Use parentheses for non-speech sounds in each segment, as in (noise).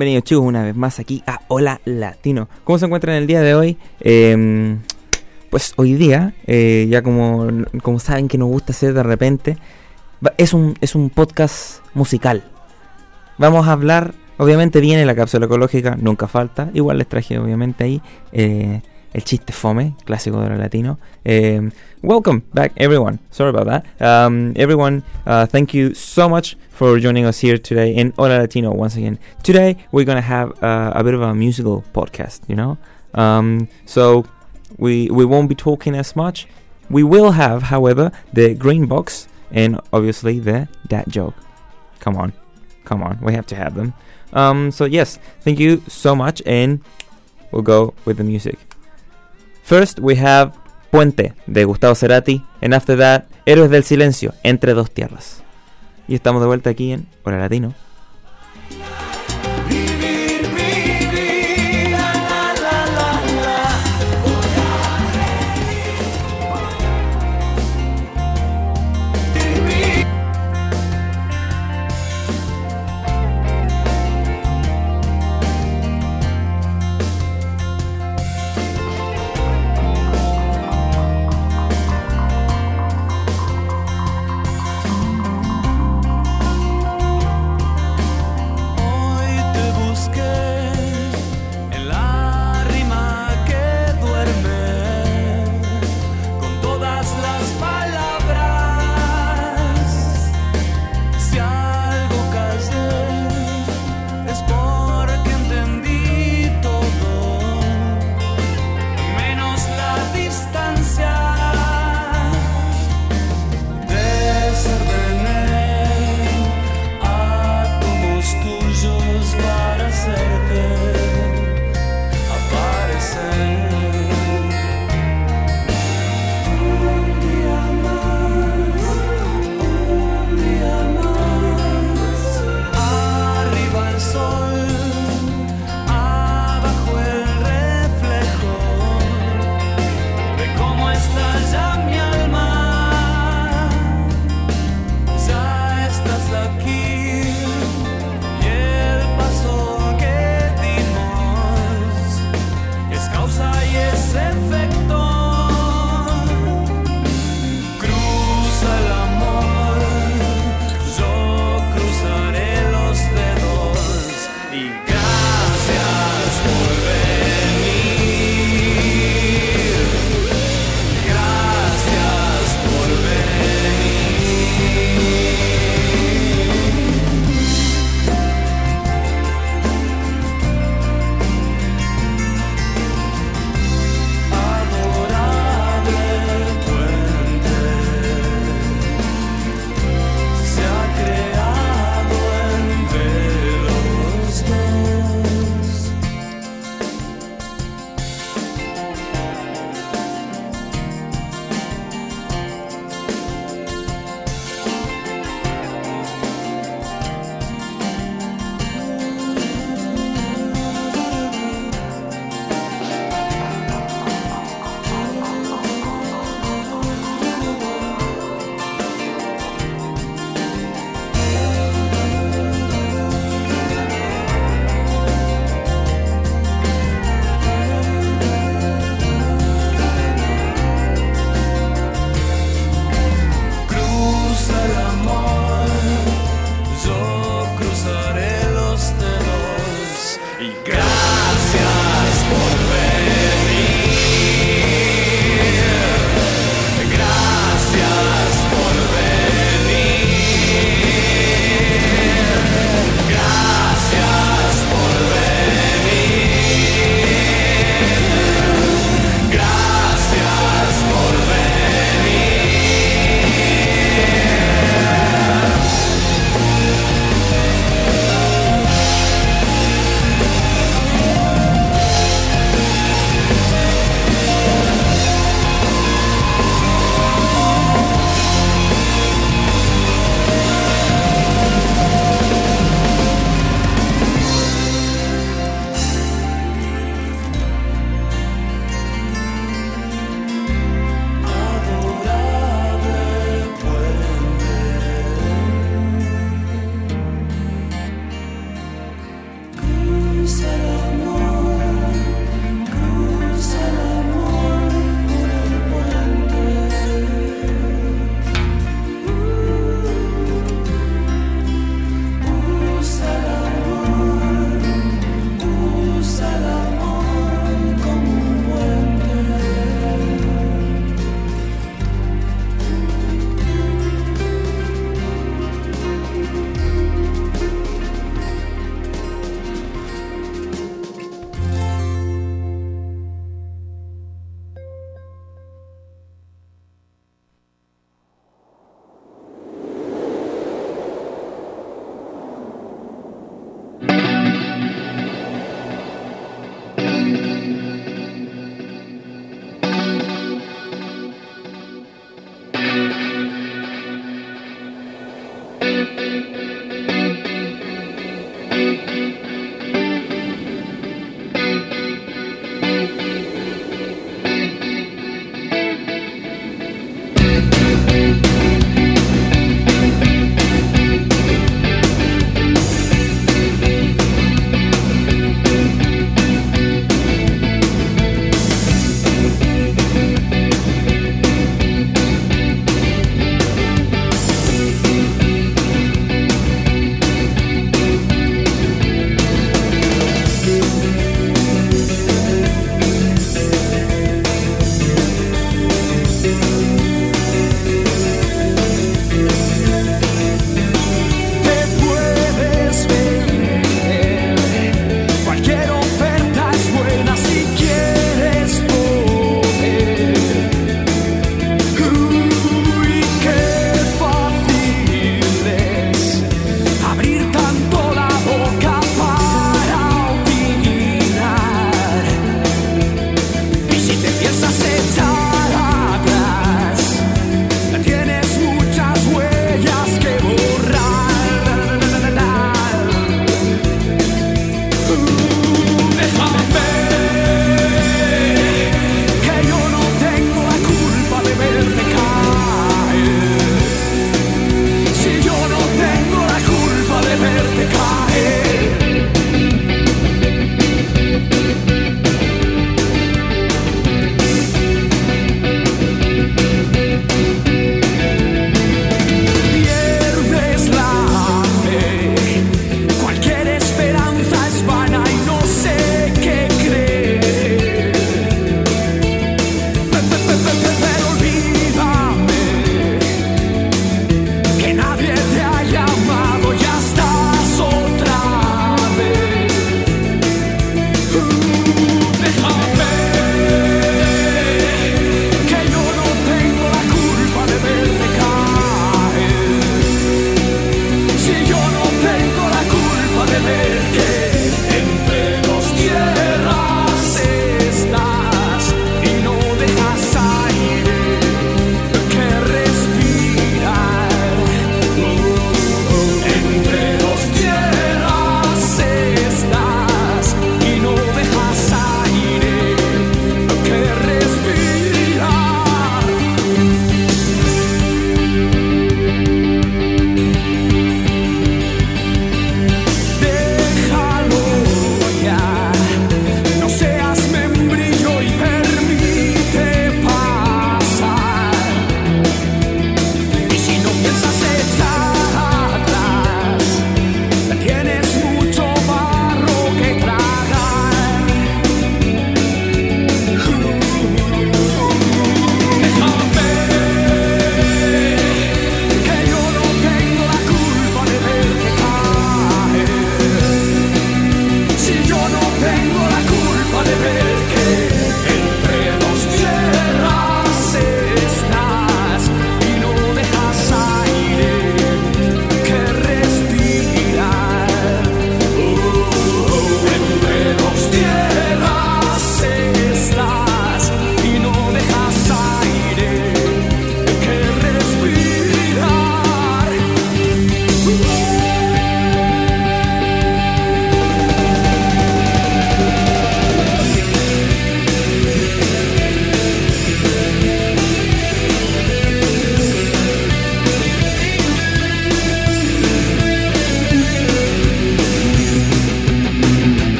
Bienvenidos chicos una vez más aquí a Hola Latino. ¿Cómo se encuentran el día de hoy? Eh, pues hoy día, eh, ya como, como saben que nos gusta hacer de repente, es un, es un podcast musical. Vamos a hablar, obviamente viene la cápsula ecológica, nunca falta. Igual les traje obviamente ahí eh, el chiste fome, clásico de Hola Latino. Eh, welcome back everyone. Sorry about that. Um, everyone, uh, thank you so much for joining us here today in Hola Latino once again. Today we're gonna have uh, a bit of a musical podcast, you know. Um, so we we won't be talking as much. We will have, however, the green box and obviously the dad joke. Come on, come on, we have to have them. Um, so yes, thank you so much, and we'll go with the music. First we have Puente de Gustavo Cerati, and after that Héroes del Silencio entre dos tierras. Y estamos de vuelta aquí en Hora Latino.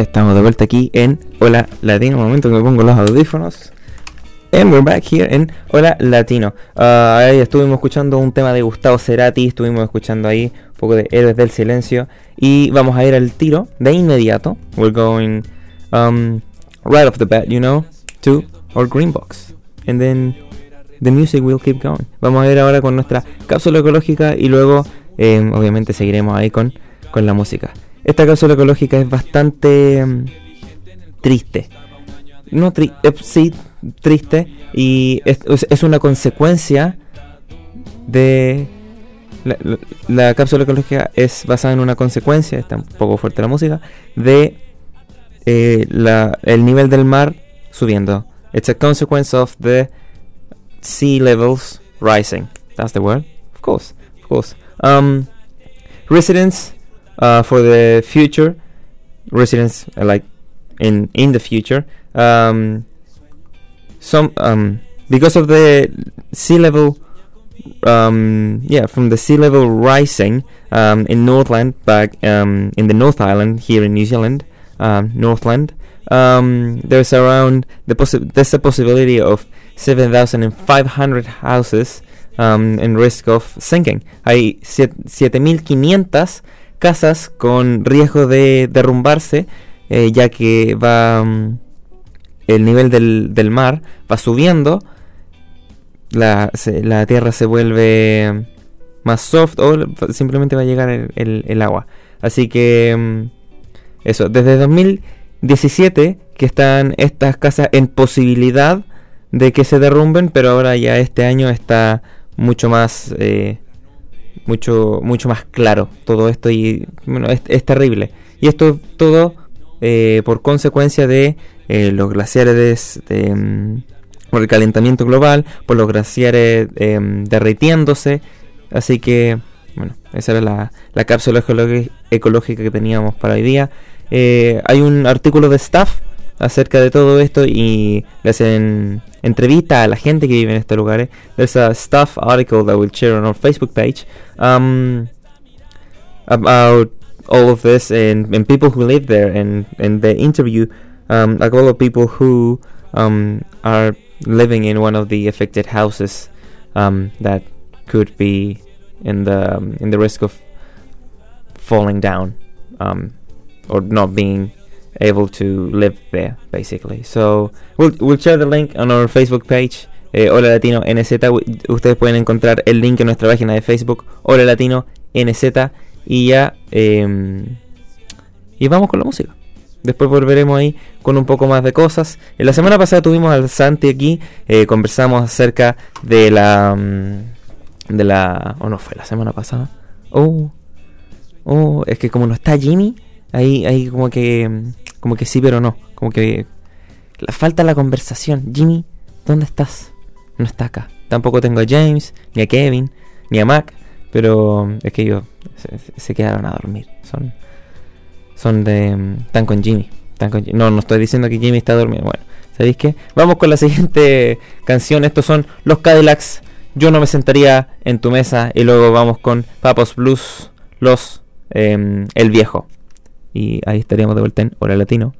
Estamos de vuelta aquí en Hola Latino. Un momento que me pongo los audífonos. And we're back here en Hola Latino. Ah, ahí estuvimos escuchando un tema de Gustavo Cerati. Estuvimos escuchando ahí un poco de Héroes del Silencio. Y vamos a ir al tiro de inmediato. We're going um, right off the bat, you know, to our green box. And then the music will keep going. Vamos a ir ahora con nuestra cápsula ecológica y luego, eh, obviamente, seguiremos ahí con, con la música. Esta cápsula ecológica es bastante mm, triste. No tri eh, sí, triste. Y es, una consecuencia de. La cápsula ecológica es basada en una consecuencia, está un poco fuerte la música, de eh, la, el nivel del mar subiendo. It's a consequence of the sea levels rising. That's the word? Of course, of course. Um, residents uh, for the future, residents uh, like in in the future, um, some um, because of the sea level, um, yeah, from the sea level rising um, in Northland, back um, in the North Island here in New Zealand, um, Northland. There's around the possi- there's a possibility of 7,500 houses in risk of sinking. Hay siet- 7.500 casas con riesgo de derrumbarse, eh, ya que va mm, el nivel del, del mar va subiendo, la, la tierra se vuelve más soft o simplemente va a llegar el, el- el agua. Así que mm, eso, desde 2017 que están estas casas en posibilidad de que se derrumben, pero ahora ya este año está mucho más eh, mucho mucho más claro todo esto y bueno es, terrible. Y esto todo eh, por consecuencia de eh, los glaciares de, mm, por el calentamiento global por los glaciares em, derritiéndose. Así que bueno esa era la, la cápsula ecológica que teníamos para hoy día. Eh, hay un artículo de staff acerca de todo esto y le hacen entrevista a la gente que vive en estos lugares. There's a staff article that we'll share on our Facebook page um, about all of this and, and people who live there and, and the interview um, a couple of people who um, are living in one of the affected houses um, that could be in the um, in the risk of falling down um, or not being able to live there basically so we'll, we'll share the link on our facebook page eh, Hola Latino NZ ustedes pueden encontrar el link en nuestra página de Facebook Hola Latino NZ y ya em, y vamos con la música Después volveremos ahí con un poco más de cosas. En la semana pasada tuvimos al Santi aquí, eh, conversamos acerca de la... mm, de la... ¿O no fue la semana pasada? Oh, oh, es que como no está Jimmy, ahí, ahí como que... como que sí pero no. Como que... La falta la conversación. Jimmy, ¿dónde estás? No está acá. Tampoco tengo a James, ni a Kevin, ni a Mac. Pero mm, es que ellos se, se quedaron a dormir. Son son de. mm, Están con Jimmy. Están con no, no estoy diciendo que Jimmy está durmiendo. Bueno, ¿sabéis qué? Vamos con la siguiente (laughs) canción. Estos son los Cadillacs. Yo no me sentaría en tu mesa. Y luego vamos con Papos Blues, los. em, el viejo. Y ahí estaríamos de vuelta en Hora Latino.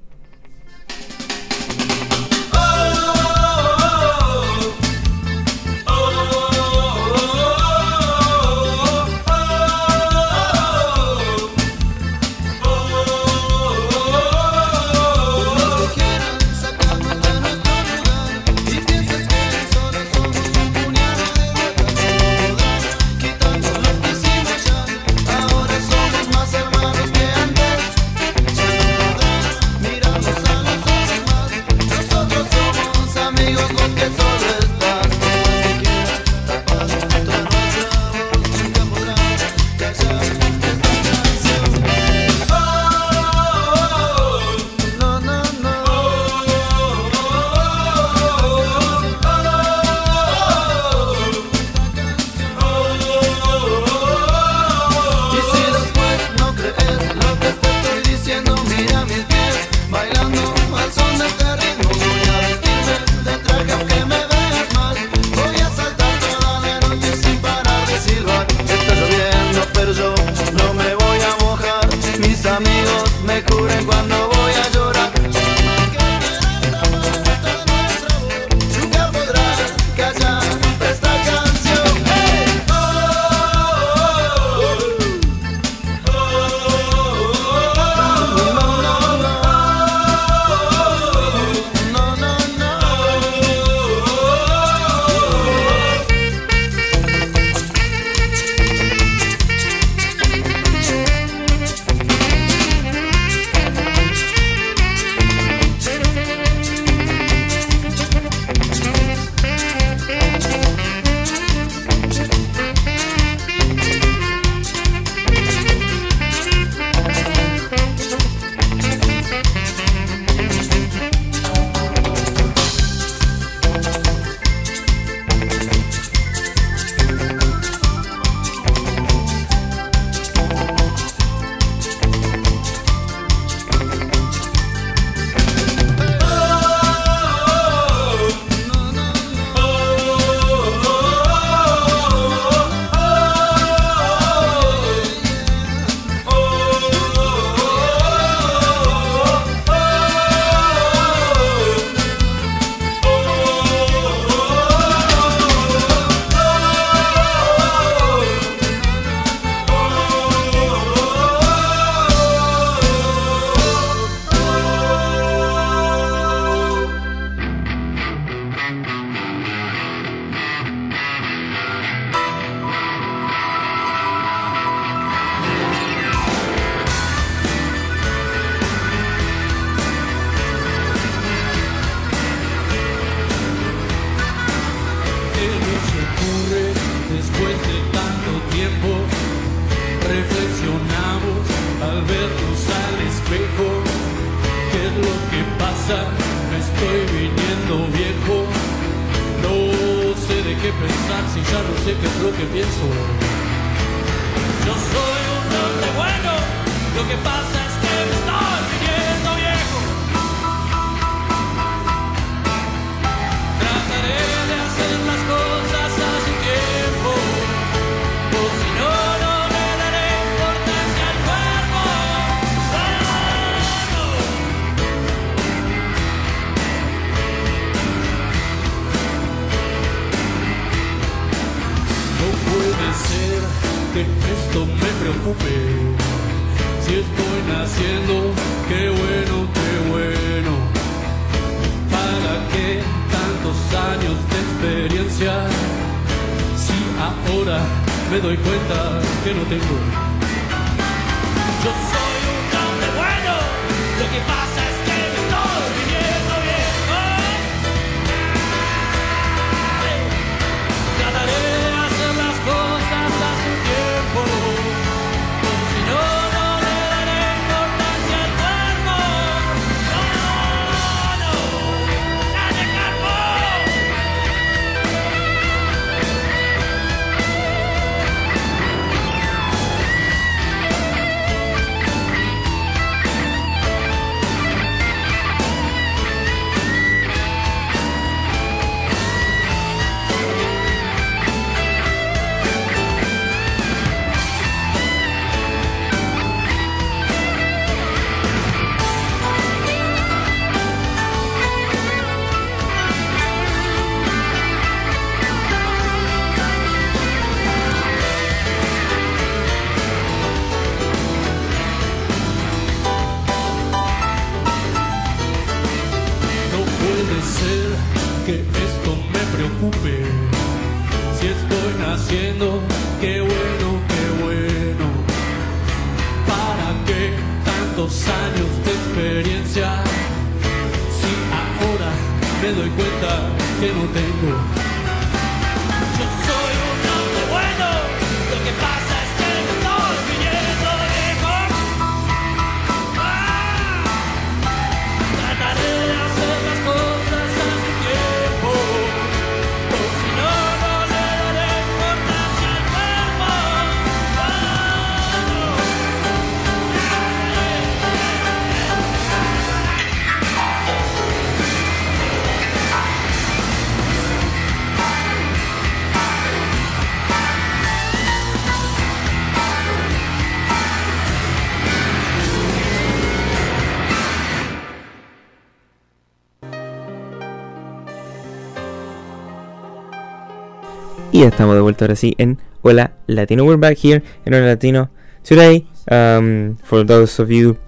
Estamos de vuelta ahora sí en Hola Latino. We're back here in Hola Latino today. Um, for those of you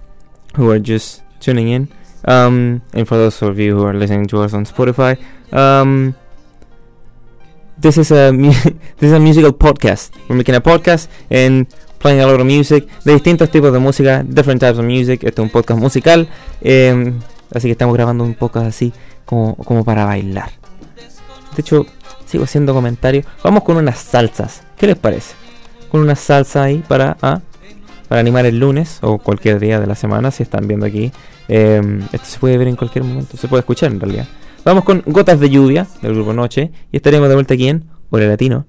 who are just tuning in, um, and for those of you who are listening to us on Spotify, um, this is a (laughs) this is a musical podcast. We're making a podcast and playing a lot of music, de distintos tipos de música, different types of music. Este es un podcast musical, em, así que estamos grabando un podcast así como, como para bailar. De hecho, sigo haciendo comentarios. Vamos con unas salsas. ¿Qué les parece? Con una salsa ahí para, ah, para animar el lunes o cualquier día de la semana, si están viendo aquí. Eh, esto se puede ver en cualquier momento, se puede escuchar en realidad. Vamos con Gotas de Lluvia del grupo Noche y estaremos de vuelta aquí en Hola Latino.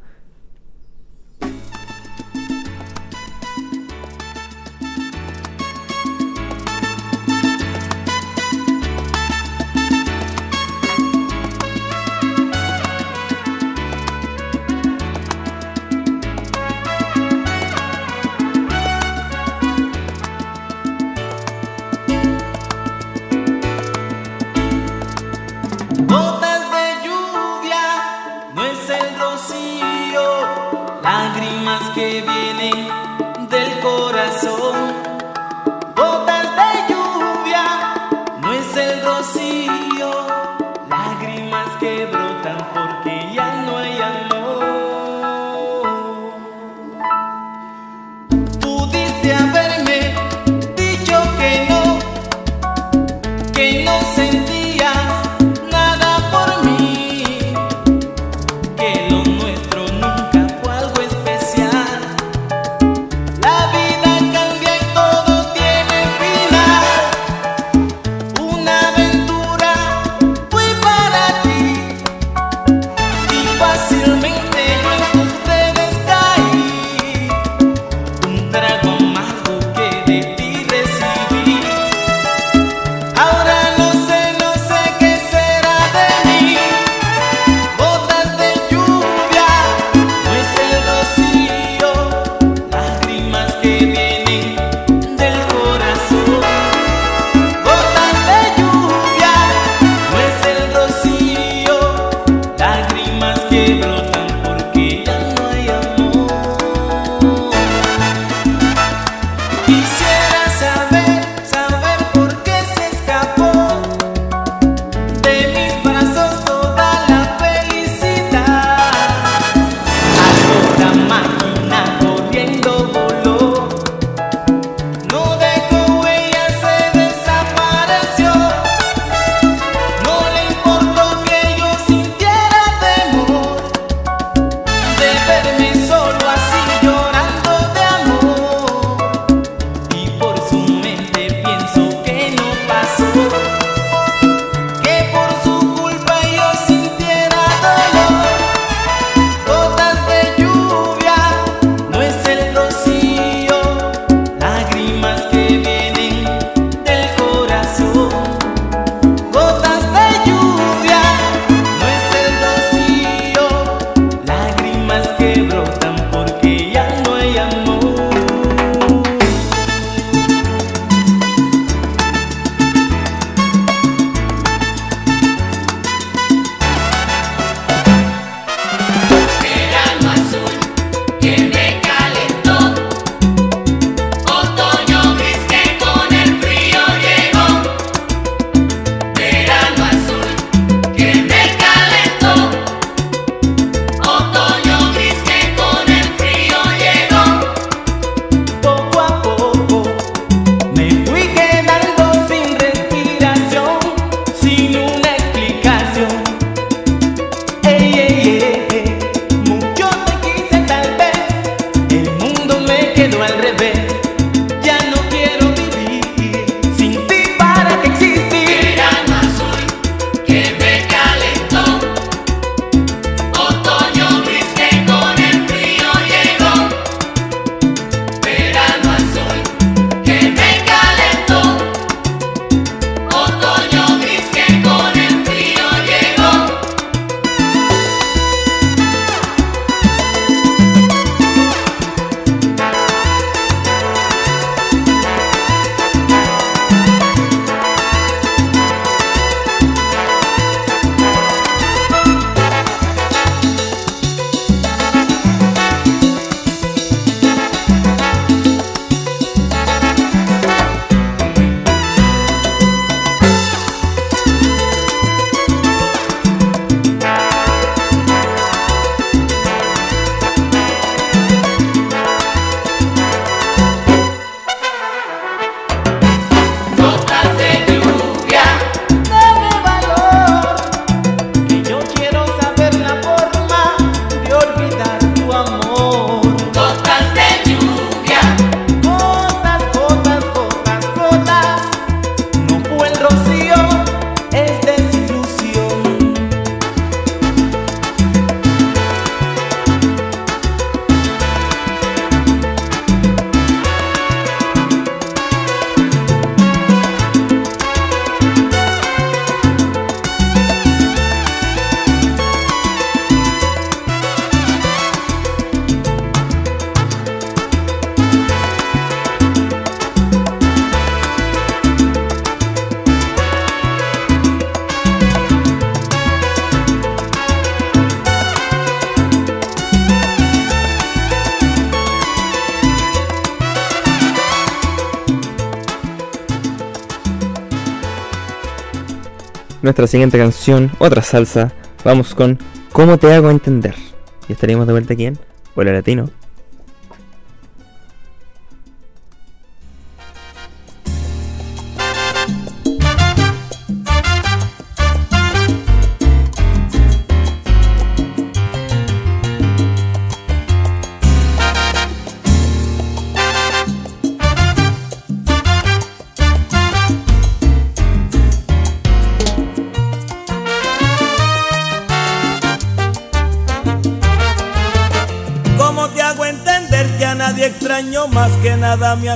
Nuestra siguiente canción, otra salsa. Vamos con ¿Cómo te hago entender? Y estaríamos de vuelta aquí en Hola Latino.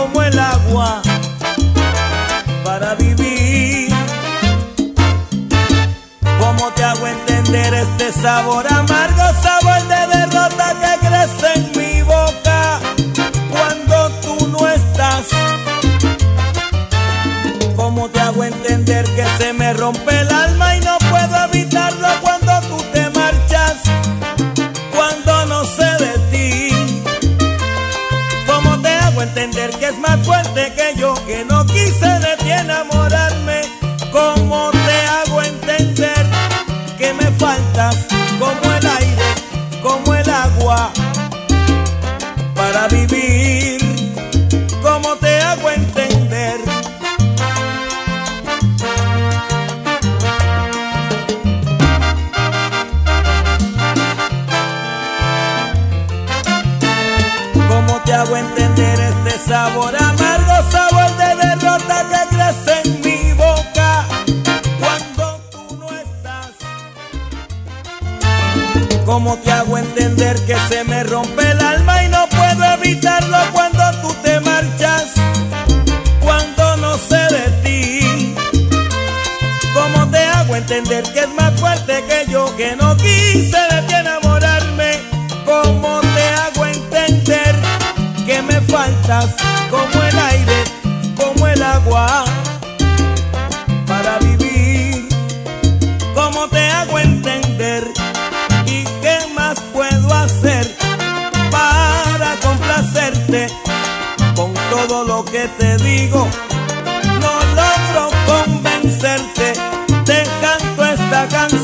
como el agua para vivir? ¿Cómo te hago entender este sabor amargo, sabor de derrota que crece en mi boca cuando tú no estás? ¿Cómo te hago entender que se me rompe el entender que es más fuerte que yo, que no quise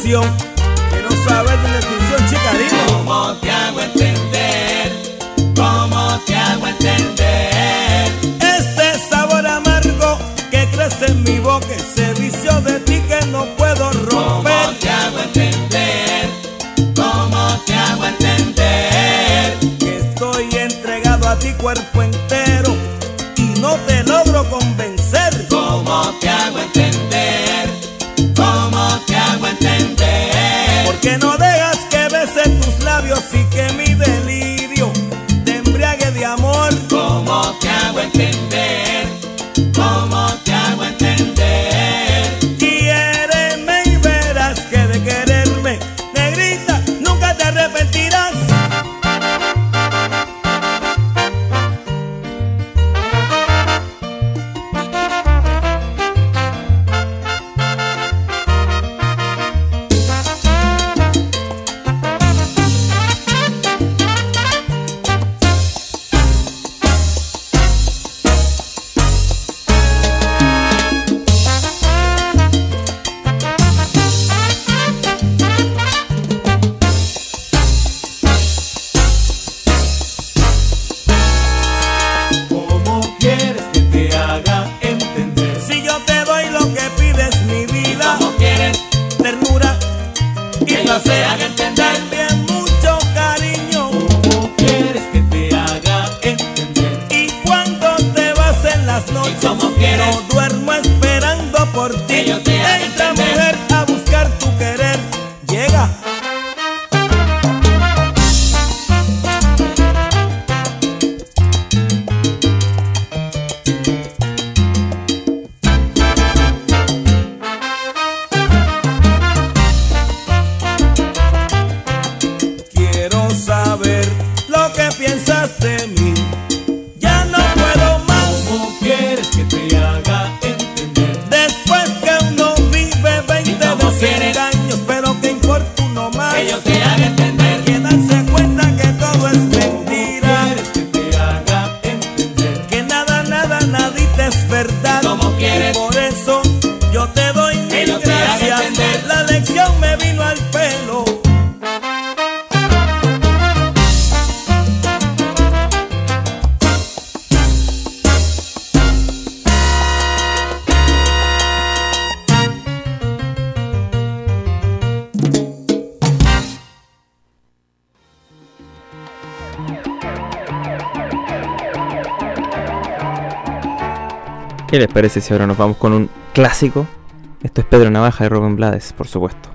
esta canción que no sabes de definición, chica, dime. ¿Cómo te hago entender? ¿Cómo te hago entender? Este sabor amargo que crece en mi boca, ese vicio de ti que no puedo ¿Cómo romper. te hago entender? ¿Cómo te hago entender? Que estoy entregado a ti cuerpo entero y no te logro convencer. ¿Cómo te hago entender? Porque no dejas de mí. Les parece si ahora nos vamos con un clásico? Esto es Pedro Navaja y Rubén Blades, por supuesto.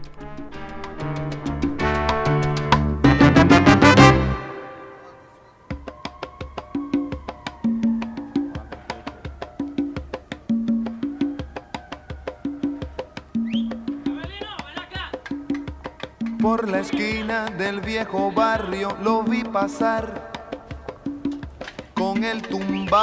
Por la esquina del viejo barrio lo vi pasar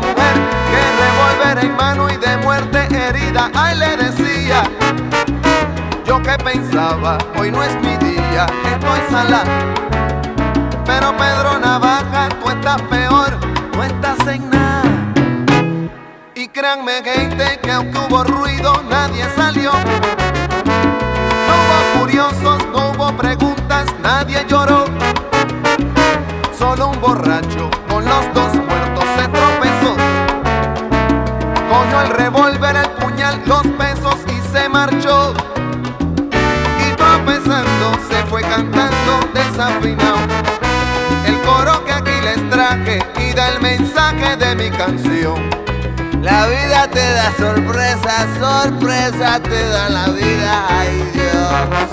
mujer que revólver en mano y de muerte herida. Ay, le decía, yo que pensaba, hoy no es mi día, estoy sala. Pero Pedro Navaja, tú estás peor, no estás en nada. Y créanme gente que aunque hubo ruido, nadie salió. No hubo curiosos, no hubo preguntas, nadie lloró. Solo un borracho con los dos muertos dos pesos y se marchó. Y tropezando se fue cantando desafinado. El coro que aquí les traje y da el mensaje de mi canción. La vida te da sorpresa, sorpresa te da la vida, ay Dios.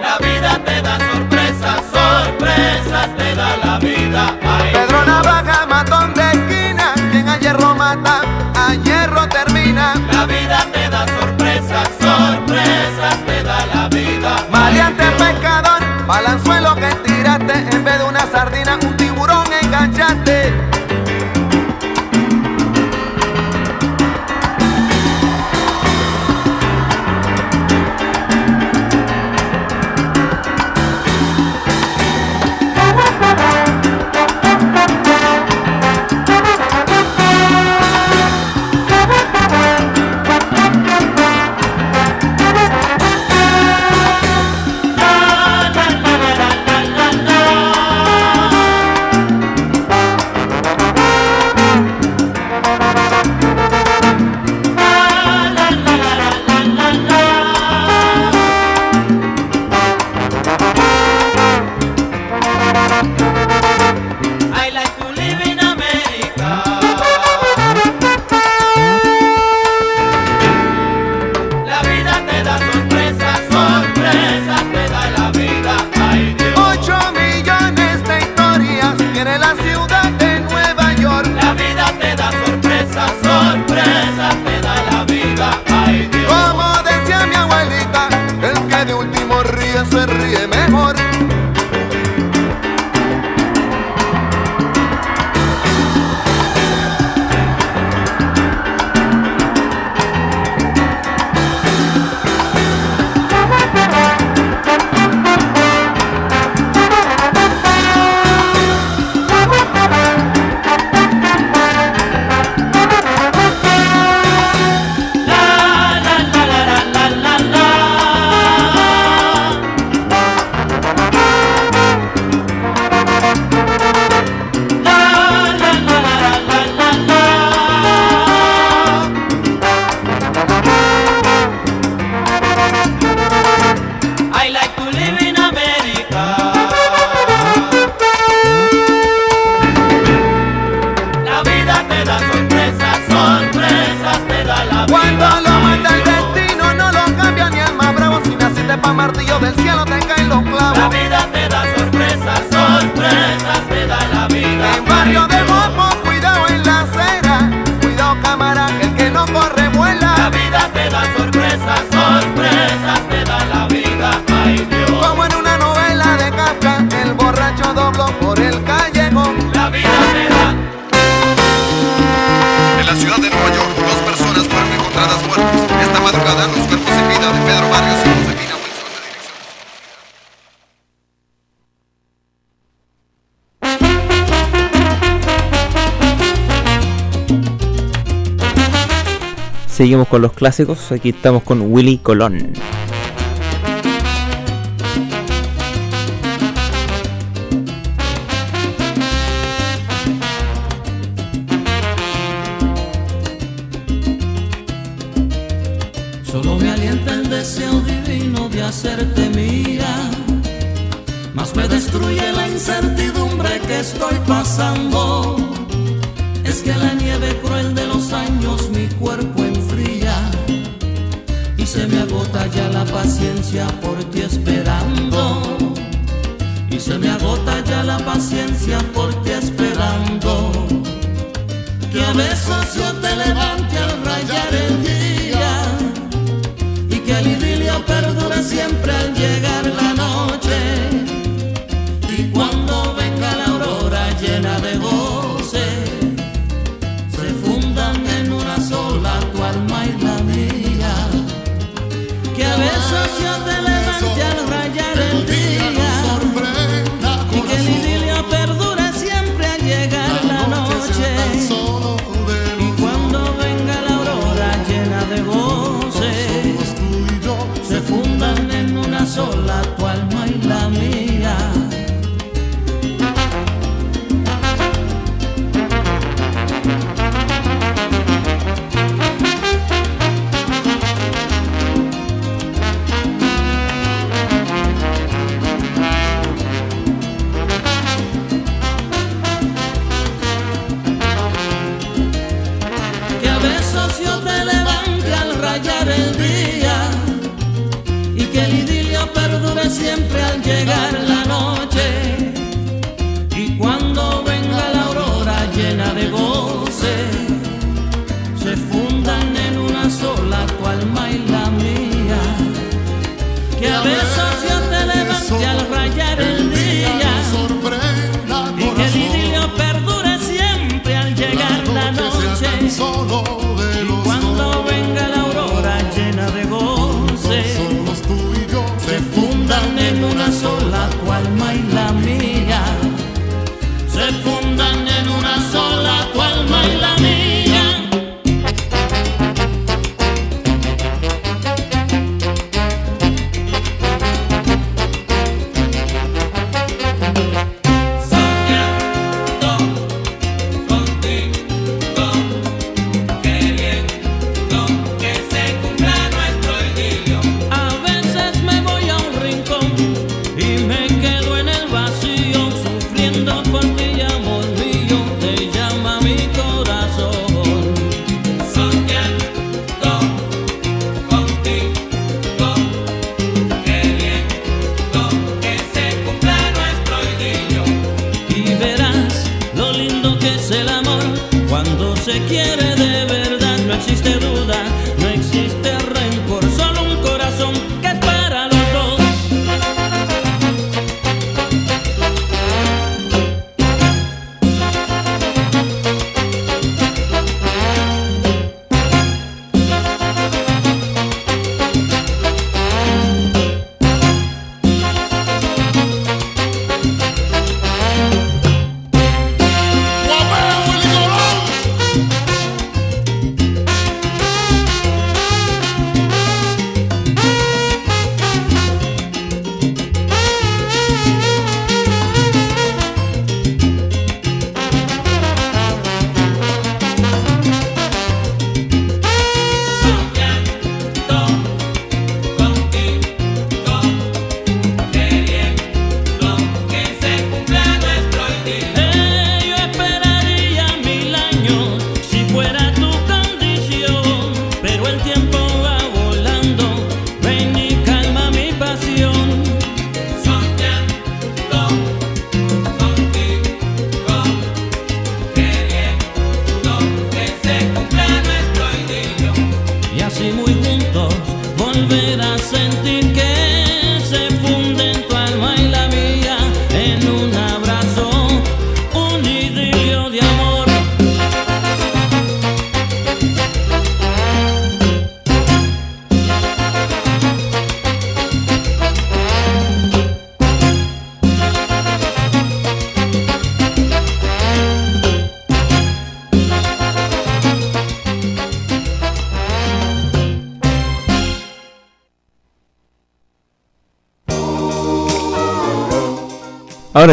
La vida te da sorpresa, sorpresas te da la vida, ay Dios. hierro termina. La vida te da sorpresas, sorpresas te da la vida. Maleante pecador, balanzuelo que tiraste en vez de una salida. con los clásicos. Aquí estamos con Willy Colón. Solo me alienta el deseo divino de hacerte mía, más me destruye la incertidumbre que estoy pasando. Es que la nieve cruel de los años mi cuerpo se me agota ya la paciencia por ti esperando. Y se me agota ya la paciencia por ti esperando. Que a veces yo te levante al rayar el día. Y que el idilia perdure siempre al llegar la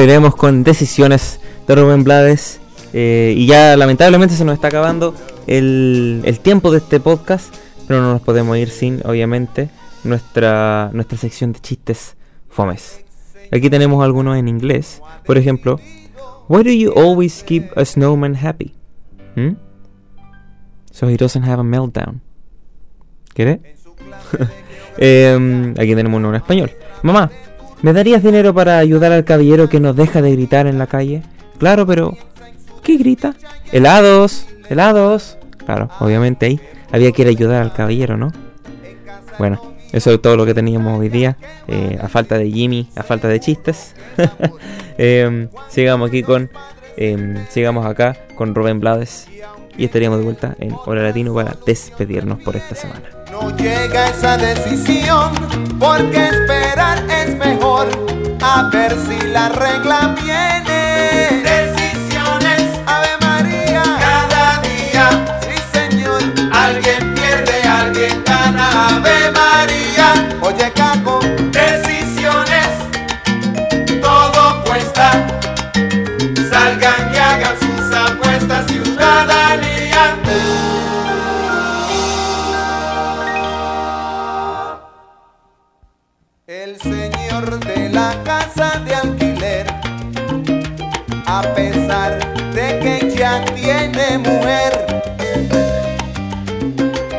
Ahora iremos con decisiones de Rubén Blades. eh, y ya lamentablemente se nos está acabando el, el tiempo de este podcast. Pero no nos podemos ir sin, obviamente, nuestra, nuestra sección de chistes fomes. Aquí tenemos algunos en inglés. Por ejemplo, Why do you always keep a snowman happy? Hmm? So he doesn't have a meltdown. ¿Quiere? (laughs) Em, aquí tenemos uno en español. Mamá, ¿me darías dinero para ayudar al caballero que nos deja de gritar en la calle? Claro, pero... ¿Qué grita? Helados, helados. Claro, obviamente ahí había que ir a ayudar al caballero, ¿no? Bueno, eso es todo lo que teníamos hoy día. eh, a falta de Jimmy, a falta de chistes. (laughs) Em, sigamos aquí con... em, sigamos acá con Rubén Blades. Y estaríamos de vuelta en Hora Latino para despedirnos por esta semana. No llega esa decisión, porque esperar es mejor. A ver si la regla viene. A pesar de que ya tiene mujer,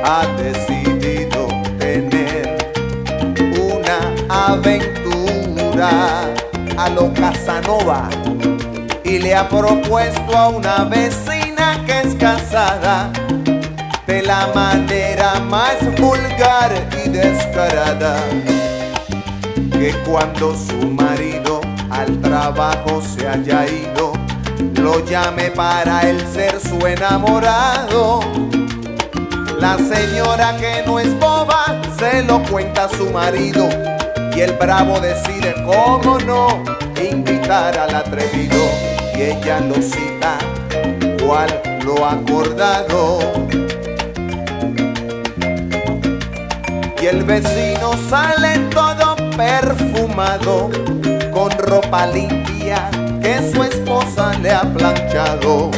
ha decidido tener una aventura a lo Casanova y le ha propuesto a una vecina que es casada de la manera más vulgar y descarada. que cuando su marido al trabajo se haya ido, lo llame para él ser su enamorado. La señora que no es boba se lo cuenta a su marido y el bravo decide cómo no invitar al atrevido y ella lo cita cual lo acordado. Y el vecino sale todo perfumado con ropa limpia que su esposa le ha planchado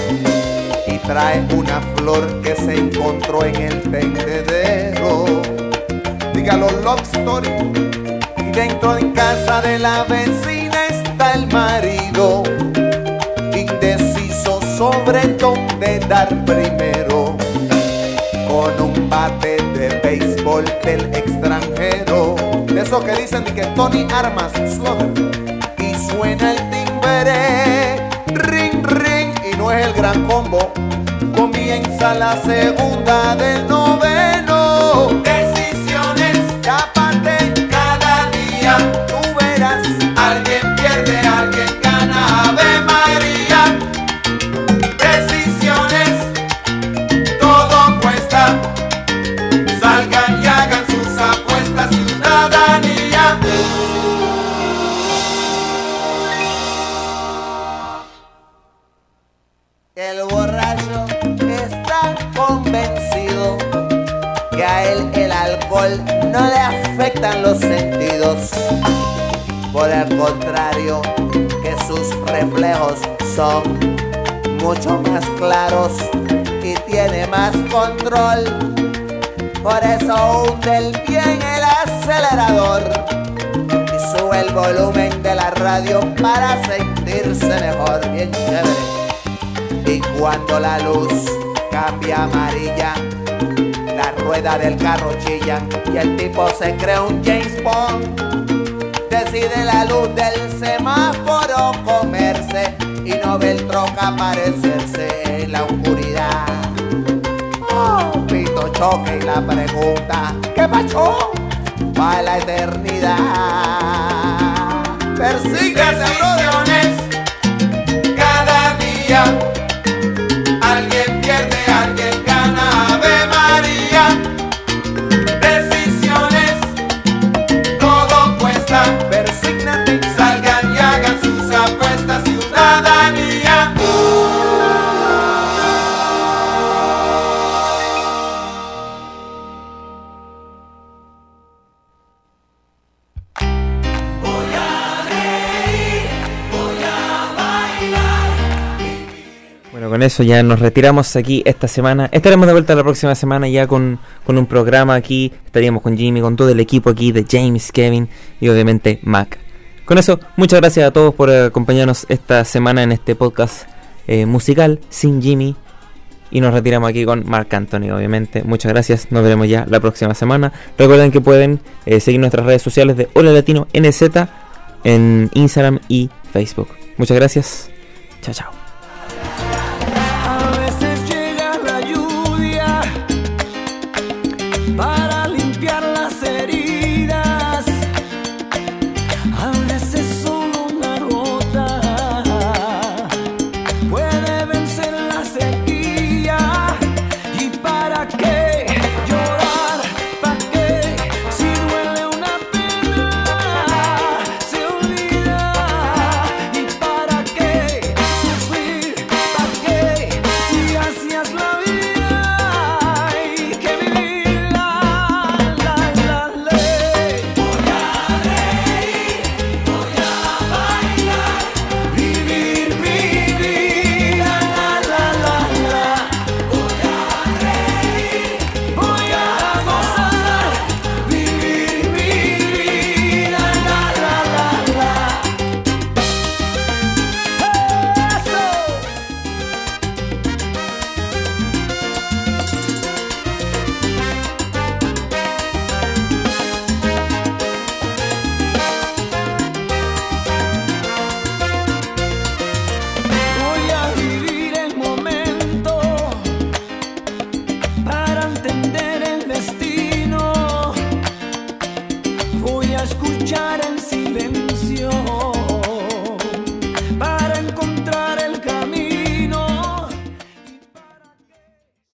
y trae una flor que se encontró en el tendedero. Dígalo, love story. Y dentro en casa de la vecina está el marido, indeciso sobre dónde dar primero. Con un bate de béisbol del extranjero, de esos que dicen que Tony Armas y suena el timbre, ring ring, y no es el gran combo. Comienza la segunda del noveno. Por el contrario, que sus reflejos son mucho más claros y tiene más control. Por eso hunde el bien el acelerador y sube el volumen de la radio para sentirse mejor, bien chévere. Y cuando la luz cambia amarilla, la rueda del carro chilla y el tipo se cree un James Bond. Decide la luz del semáforo comerse y no ve el troca aparecerse en la oscuridad. Oh, pito choque y la pregunta, ¿qué pasó? Pa' la eternidad. Persigue decisiones cada día. Alguien eso ya nos retiramos aquí esta semana. Estaremos de vuelta la próxima semana ya con, con un programa aquí. Estaríamos con Jimmy, con todo el equipo aquí de James, Kevin y obviamente Mac. Con eso, muchas gracias a todos por acompañarnos esta semana en este podcast eh, musical sin Jimmy. Y nos retiramos aquí con Mark Anthony, obviamente. Muchas gracias, nos veremos ya la próxima semana. Recuerden que pueden eh, seguir nuestras redes sociales de Hola Latino NZ en Instagram y Facebook. Muchas gracias. Chao, chao.